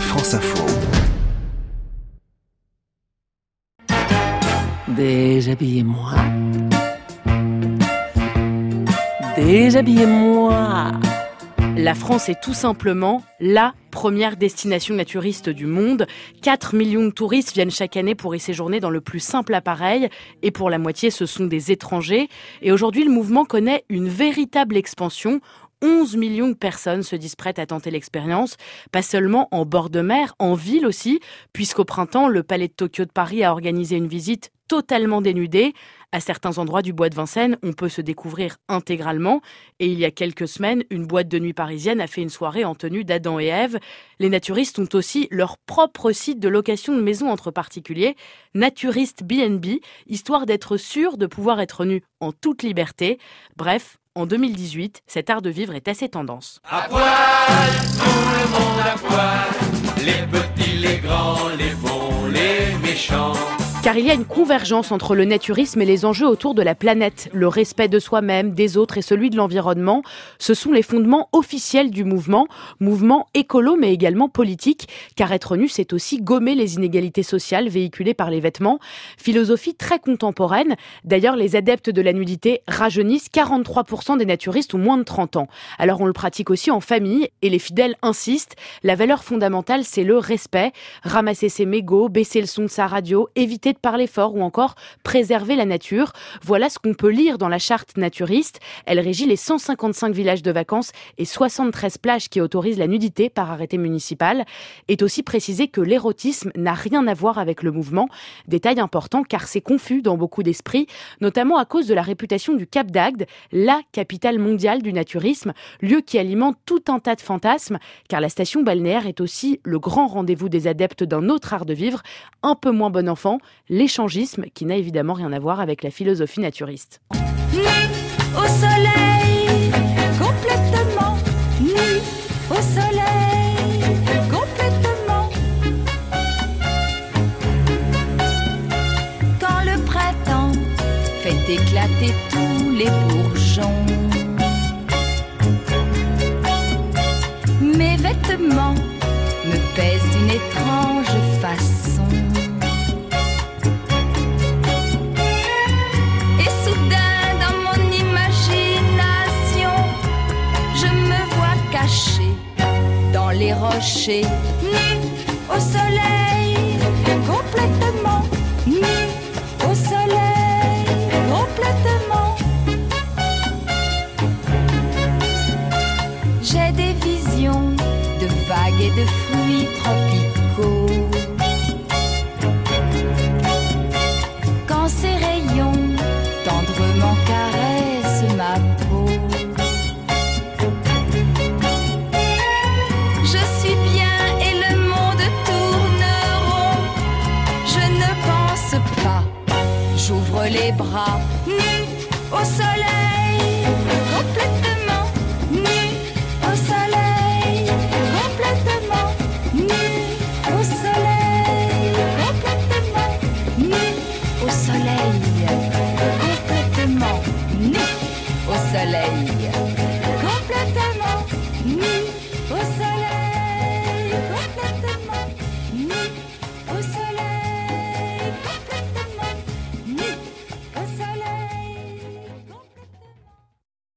France Info. Déshabillez-moi. Déshabillez-moi. La France est tout simplement la première destination naturiste du monde. 4 millions de touristes viennent chaque année pour y séjourner dans le plus simple appareil et pour la moitié ce sont des étrangers. Et aujourd'hui le mouvement connaît une véritable expansion 11 millions de personnes se disent à tenter l'expérience, pas seulement en bord de mer, en ville aussi, puisqu'au printemps, le Palais de Tokyo de Paris a organisé une visite totalement dénudée. À certains endroits du bois de Vincennes, on peut se découvrir intégralement. Et il y a quelques semaines, une boîte de nuit parisienne a fait une soirée en tenue d'Adam et Ève. Les naturistes ont aussi leur propre site de location de maisons entre particuliers, Naturiste BNB, histoire d'être sûr de pouvoir être nu en toute liberté. Bref, en 2018, cet art de vivre est assez tendance. À poil, tout le monde à poil, les petits, les grands, les bons, les méchants. Car il y a une convergence entre le naturisme et les enjeux autour de la planète. Le respect de soi-même, des autres et celui de l'environnement, ce sont les fondements officiels du mouvement, mouvement écolo mais également politique, car être nu, c'est aussi gommer les inégalités sociales véhiculées par les vêtements. Philosophie très contemporaine. D'ailleurs, les adeptes de la nudité rajeunissent 43% des naturistes ont moins de 30 ans. Alors on le pratique aussi en famille et les fidèles insistent. La valeur fondamentale, c'est le respect. Ramasser ses mégots, baisser le son de sa radio, éviter de parler fort ou encore préserver la nature. Voilà ce qu'on peut lire dans la charte naturiste. Elle régit les 155 villages de vacances et 73 plages qui autorisent la nudité par arrêté municipal. Est aussi précisé que l'érotisme n'a rien à voir avec le mouvement. Détail important car c'est confus dans beaucoup d'esprits, notamment à cause de la réputation du Cap d'Agde, la capitale mondiale du naturisme, lieu qui alimente tout un tas de fantasmes, car la station balnéaire est aussi le grand rendez-vous des adeptes d'un autre art de vivre, un peu moins bon enfant, l'échangisme, qui n'a évidemment rien à voir avec la philosophie naturiste. Nu au soleil, complètement nu au soleil, complètement. Quand le printemps fait éclater tous les bourgeons, mes vêtements me pèsent d'une étrange façon. Rochers, au soleil, complètement nu au soleil, complètement. J'ai des visions de vagues et de fruits tropicaux. Les bras, nu au soleil, complètement nu au soleil, complètement nu au soleil, complètement nu au soleil, complètement nu au soleil, complètement nu au soleil.